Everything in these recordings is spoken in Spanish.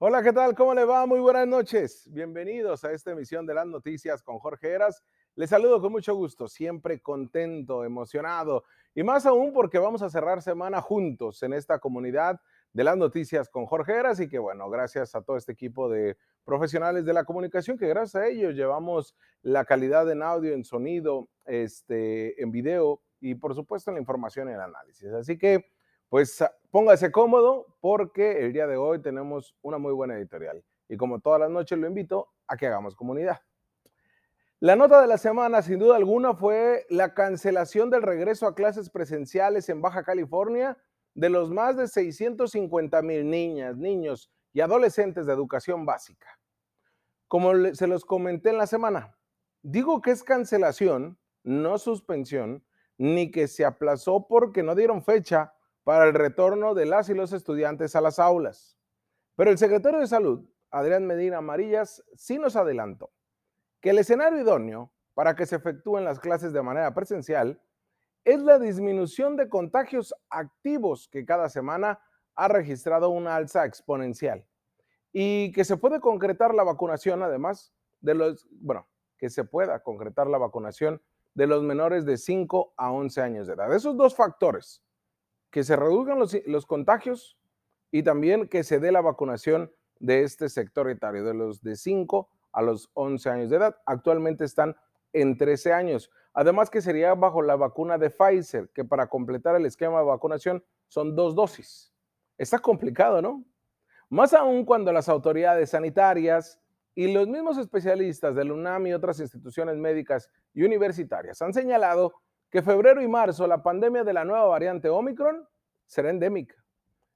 Hola, ¿qué tal? ¿Cómo le va? Muy buenas noches. Bienvenidos a esta emisión de las noticias con Jorge Eras. Les saludo con mucho gusto, siempre contento, emocionado y más aún porque vamos a cerrar semana juntos en esta comunidad de las noticias con Jorge Eras y que bueno, gracias a todo este equipo de profesionales de la comunicación que gracias a ellos llevamos la calidad en audio, en sonido, este, en video y por supuesto en la información y el análisis. Así que pues póngase cómodo porque el día de hoy tenemos una muy buena editorial y como todas las noches lo invito a que hagamos comunidad. La nota de la semana, sin duda alguna, fue la cancelación del regreso a clases presenciales en Baja California de los más de 650 mil niñas, niños y adolescentes de educación básica. Como se los comenté en la semana, digo que es cancelación, no suspensión, ni que se aplazó porque no dieron fecha para el retorno de las y los estudiantes a las aulas. Pero el secretario de Salud, Adrián Medina Amarillas, sí nos adelantó que el escenario idóneo para que se efectúen las clases de manera presencial es la disminución de contagios activos que cada semana ha registrado una alza exponencial y que se puede concretar la vacunación además de los, bueno, que se pueda concretar la vacunación de los menores de 5 a 11 años de edad. Esos dos factores, que se reduzcan los, los contagios y también que se dé la vacunación de este sector etario, de los de 5 a los 11 años de edad. Actualmente están en 13 años. Además que sería bajo la vacuna de Pfizer, que para completar el esquema de vacunación son dos dosis. Está complicado, ¿no? Más aún cuando las autoridades sanitarias y los mismos especialistas del UNAM y otras instituciones médicas y universitarias han señalado que febrero y marzo la pandemia de la nueva variante Omicron será endémica.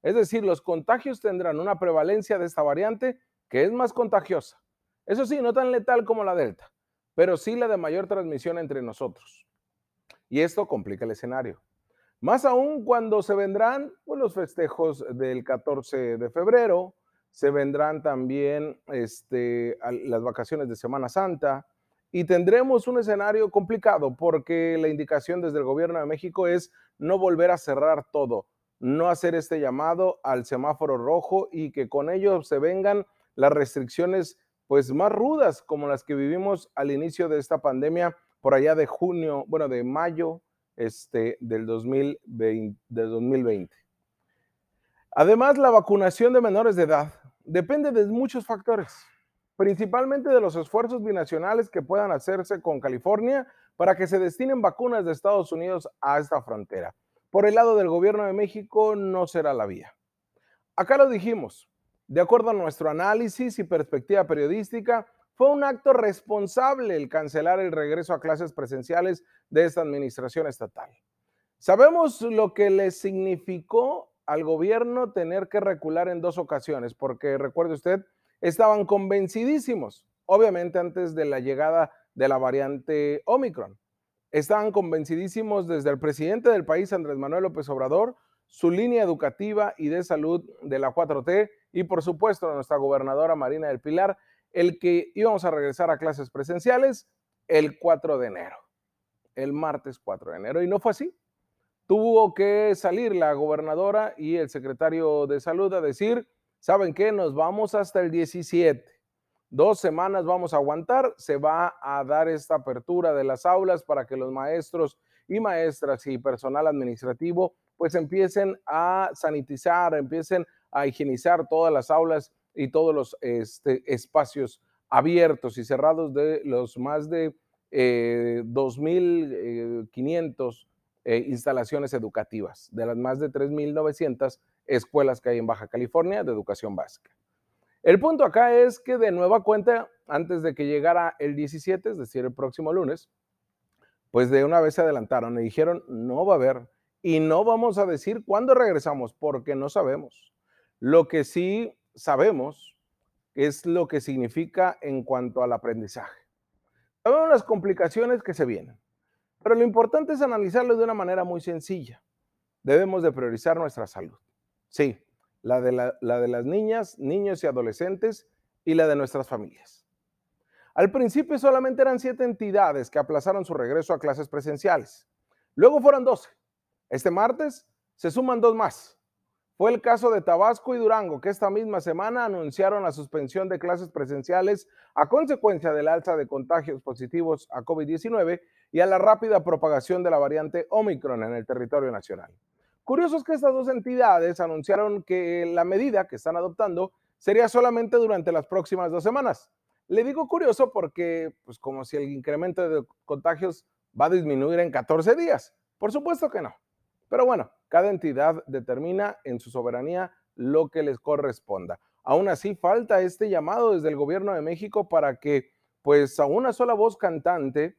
Es decir, los contagios tendrán una prevalencia de esta variante que es más contagiosa eso sí, no tan letal como la Delta, pero sí la de mayor transmisión entre nosotros. Y esto complica el escenario. Más aún cuando se vendrán pues, los festejos del 14 de febrero, se vendrán también este, las vacaciones de Semana Santa y tendremos un escenario complicado porque la indicación desde el gobierno de México es no volver a cerrar todo, no hacer este llamado al semáforo rojo y que con ello se vengan las restricciones pues más rudas como las que vivimos al inicio de esta pandemia por allá de junio, bueno, de mayo este, del, 2020, del 2020. Además, la vacunación de menores de edad depende de muchos factores, principalmente de los esfuerzos binacionales que puedan hacerse con California para que se destinen vacunas de Estados Unidos a esta frontera. Por el lado del gobierno de México no será la vía. Acá lo dijimos, de acuerdo a nuestro análisis y perspectiva periodística, fue un acto responsable el cancelar el regreso a clases presenciales de esta administración estatal. Sabemos lo que le significó al gobierno tener que recular en dos ocasiones, porque recuerde usted, estaban convencidísimos, obviamente antes de la llegada de la variante Omicron. Estaban convencidísimos desde el presidente del país, Andrés Manuel López Obrador, su línea educativa y de salud de la 4T y por supuesto nuestra gobernadora Marina del Pilar, el que íbamos a regresar a clases presenciales el 4 de enero, el martes 4 de enero. Y no fue así. Tuvo que salir la gobernadora y el secretario de salud a decir, ¿saben qué? Nos vamos hasta el 17. Dos semanas vamos a aguantar, se va a dar esta apertura de las aulas para que los maestros y maestras y personal administrativo pues empiecen a sanitizar, empiecen a higienizar todas las aulas y todos los este, espacios abiertos y cerrados de los más de 2.500 eh, eh, instalaciones educativas, de las más de 3.900 escuelas que hay en Baja California de educación básica. El punto acá es que de nueva cuenta, antes de que llegara el 17, es decir, el próximo lunes, pues de una vez se adelantaron y dijeron, no va a haber, y no vamos a decir cuándo regresamos, porque no sabemos. Lo que sí sabemos es lo que significa en cuanto al aprendizaje. Sabemos las complicaciones que se vienen, pero lo importante es analizarlo de una manera muy sencilla. Debemos de priorizar nuestra salud. Sí, la de, la, de las niñas, niños y adolescentes y la de nuestras familias. Al principio solamente eran siete entidades que aplazaron su regreso a clases presenciales. Luego fueron doce. Este martes se suman dos más fue el caso de Tabasco y Durango, que esta misma semana anunciaron la suspensión de clases presenciales a consecuencia del alza de contagios positivos a COVID-19 y a la rápida propagación de la variante Omicron en el territorio nacional. Curioso es que estas dos entidades anunciaron que la medida que están adoptando sería solamente durante las próximas dos semanas. Le digo curioso porque, pues como si el incremento de contagios va a disminuir en 14 días. Por supuesto que no. Pero bueno, cada entidad determina en su soberanía lo que les corresponda. Aún así, falta este llamado desde el gobierno de México para que, pues, a una sola voz cantante,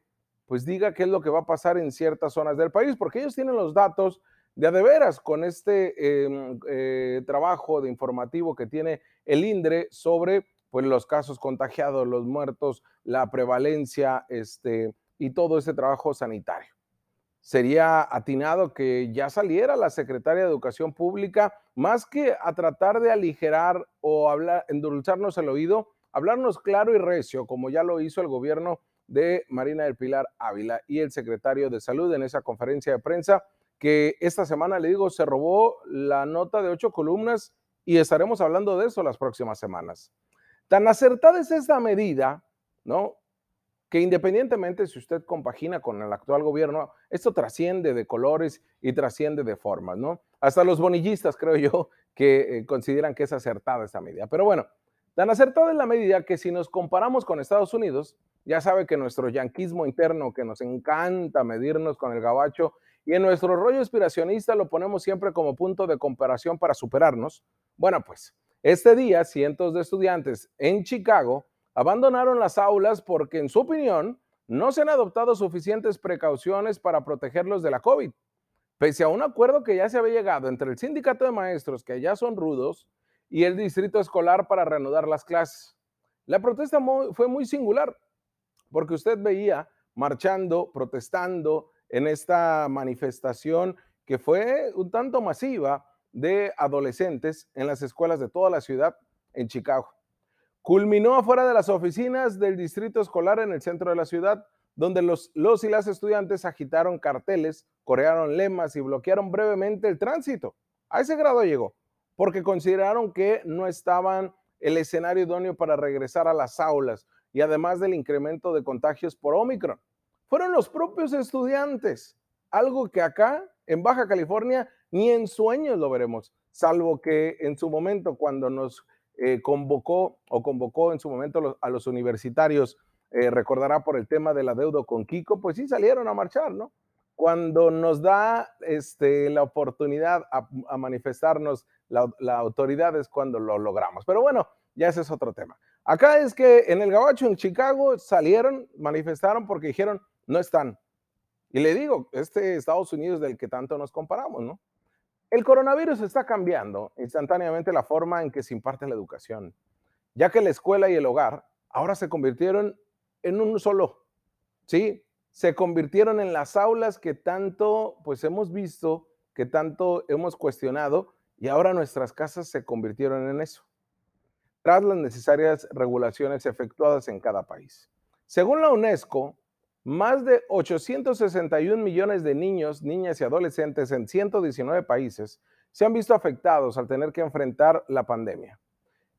pues diga qué es lo que va a pasar en ciertas zonas del país, porque ellos tienen los datos de a de veras con este em, eh, trabajo de informativo que tiene el INDRE sobre pues, los casos contagiados, los muertos, la prevalencia este, y todo ese trabajo sanitario. Sería atinado que ya saliera la secretaria de Educación Pública, más que a tratar de aligerar o endulzarnos el oído, hablarnos claro y recio, como ya lo hizo el gobierno de Marina del Pilar Ávila y el secretario de Salud en esa conferencia de prensa, que esta semana, le digo, se robó la nota de ocho columnas y estaremos hablando de eso las próximas semanas. Tan acertada es esta medida, ¿no? que independientemente si usted compagina con el actual gobierno, esto trasciende de colores y trasciende de formas, ¿no? Hasta los bonillistas, creo yo, que eh, consideran que es acertada esta medida. Pero bueno, tan acertada es la medida que si nos comparamos con Estados Unidos, ya sabe que nuestro yanquismo interno, que nos encanta medirnos con el gabacho, y en nuestro rollo inspiracionista lo ponemos siempre como punto de comparación para superarnos. Bueno, pues este día cientos de estudiantes en Chicago abandonaron las aulas porque, en su opinión, no se han adoptado suficientes precauciones para protegerlos de la COVID. Pese a un acuerdo que ya se había llegado entre el sindicato de maestros, que ya son rudos, y el distrito escolar para reanudar las clases. La protesta fue muy singular, porque usted veía marchando, protestando en esta manifestación que fue un tanto masiva de adolescentes en las escuelas de toda la ciudad en Chicago. Culminó afuera de las oficinas del distrito escolar en el centro de la ciudad, donde los, los y las estudiantes agitaron carteles, corearon lemas y bloquearon brevemente el tránsito. A ese grado llegó, porque consideraron que no estaban el escenario idóneo para regresar a las aulas y además del incremento de contagios por Omicron. Fueron los propios estudiantes, algo que acá en Baja California ni en sueños lo veremos, salvo que en su momento cuando nos eh, convocó o convocó en su momento a los universitarios, eh, recordará por el tema del adeudo con Kiko, pues sí salieron a marchar, ¿no? Cuando nos da este, la oportunidad a, manifestarnos la, la, autoridad es cuando lo logramos. Pero bueno, ya ese es otro tema. Acá es que en el Gabacho, en Chicago, salieron, manifestaron porque dijeron, no están. Y le digo, este Estados Unidos del que tanto nos comparamos, ¿no? El coronavirus está cambiando instantáneamente la forma en que se imparte la educación, ya que la escuela y el hogar ahora se convirtieron en un solo, ¿sí? Se convirtieron en las aulas que tanto, pues hemos visto, que tanto hemos cuestionado, y ahora nuestras casas se convirtieron en eso, tras las necesarias regulaciones efectuadas en cada país. Según la UNESCO, más de 861 millones de niños, niñas y adolescentes en 119 países se han visto afectados al tener que enfrentar la pandemia.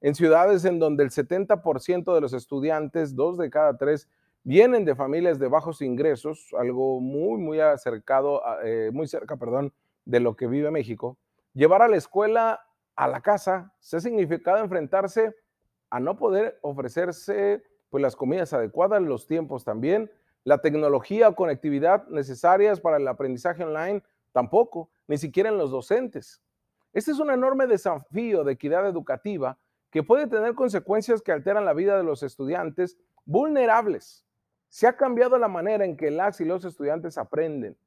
En ciudades en donde el 70% de los estudiantes, dos de cada tres, vienen de familias de bajos ingresos, algo muy, muy acercado, eh, muy cerca, perdón, de lo que vive México, llevar a la escuela a la casa se ha significado enfrentarse a no poder ofrecerse pues las comidas adecuadas, los tiempos también, la tecnología o conectividad necesarias para el aprendizaje online tampoco, ni siquiera en los docentes. Este es un enorme desafío de equidad educativa que puede tener consecuencias que alteran la vida de los estudiantes vulnerables. Se ha cambiado la manera en que las y los estudiantes aprenden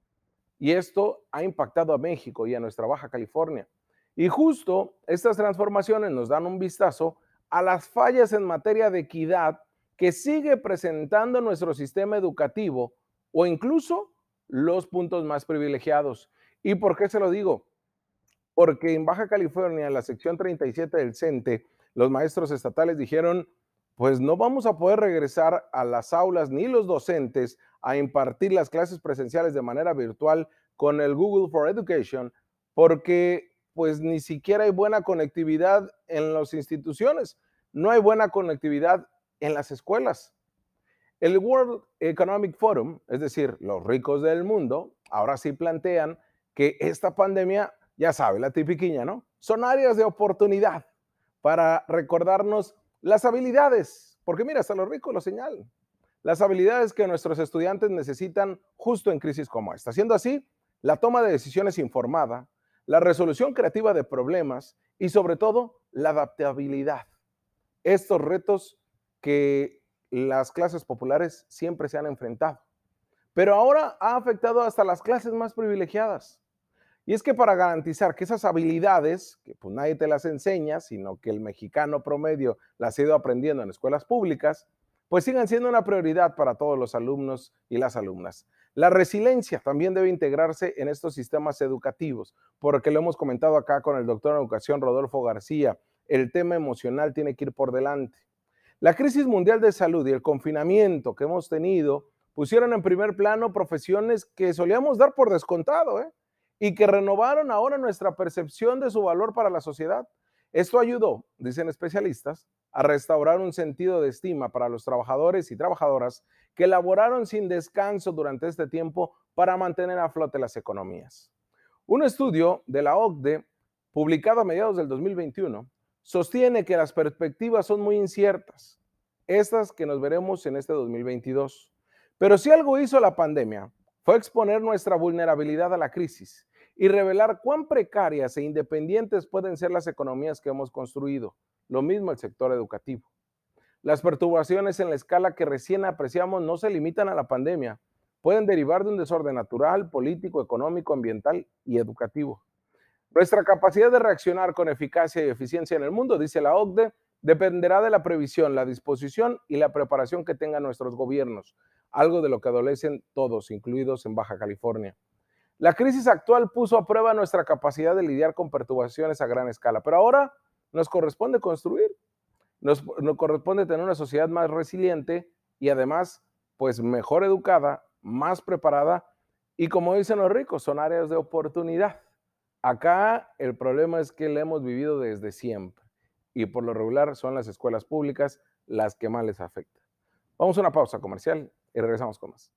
y esto ha impactado a México y a nuestra Baja California. Y justo estas transformaciones nos dan un vistazo a las fallas en materia de equidad que sigue presentando nuestro sistema educativo o incluso los puntos más privilegiados. ¿Y por qué se lo digo? Porque en Baja California, en la sección 37 del CENTE, los maestros estatales dijeron, pues no vamos a poder regresar a las aulas ni los docentes a impartir las clases presenciales de manera virtual con el Google for Education, porque pues ni siquiera hay buena conectividad en las instituciones, no hay buena conectividad en las escuelas. El World Economic Forum, es decir, los ricos del mundo, ahora sí plantean que esta pandemia, ya sabe, la tipiquiña, ¿no? Son áreas de oportunidad para recordarnos las habilidades, porque mira, hasta los ricos lo señalan, las habilidades que nuestros estudiantes necesitan justo en crisis como esta. Siendo así, la toma de decisiones informada, la resolución creativa de problemas y sobre todo la adaptabilidad. Estos retos que las clases populares siempre se han enfrentado. Pero ahora ha afectado hasta las clases más privilegiadas. Y es que para garantizar que esas habilidades, que pues nadie te las enseña, sino que el mexicano promedio las ha ido aprendiendo en escuelas públicas, pues sigan siendo una prioridad para todos los alumnos y las alumnas. La resiliencia también debe integrarse en estos sistemas educativos, porque lo hemos comentado acá con el doctor en educación Rodolfo García, el tema emocional tiene que ir por delante. La crisis mundial de salud y el confinamiento que hemos tenido pusieron en primer plano profesiones que solíamos dar por descontado ¿eh? y que renovaron ahora nuestra percepción de su valor para la sociedad. Esto ayudó, dicen especialistas, a restaurar un sentido de estima para los trabajadores y trabajadoras que laboraron sin descanso durante este tiempo para mantener a flote las economías. Un estudio de la OCDE, publicado a mediados del 2021, sostiene que las perspectivas son muy inciertas, estas que nos veremos en este 2022. Pero si algo hizo la pandemia fue exponer nuestra vulnerabilidad a la crisis y revelar cuán precarias e independientes pueden ser las economías que hemos construido. Lo mismo el sector educativo. Las perturbaciones en la escala que recién apreciamos no se limitan a la pandemia, pueden derivar de un desorden natural, político, económico, ambiental y educativo. Nuestra capacidad de reaccionar con eficacia y eficiencia en el mundo, dice la OCDE, dependerá de la previsión, la disposición y la preparación que tengan nuestros gobiernos, algo de lo que adolecen todos, incluidos en Baja California. La crisis actual puso a prueba nuestra capacidad de lidiar con perturbaciones a gran escala, pero ahora nos corresponde construir, nos, corresponde tener una sociedad más resiliente y además, pues mejor educada, más preparada y como dicen los ricos, son áreas de oportunidad. Acá el problema es que le hemos vivido desde siempre y por lo regular son las escuelas públicas las que más les afectan. Vamos a una pausa comercial y regresamos con más.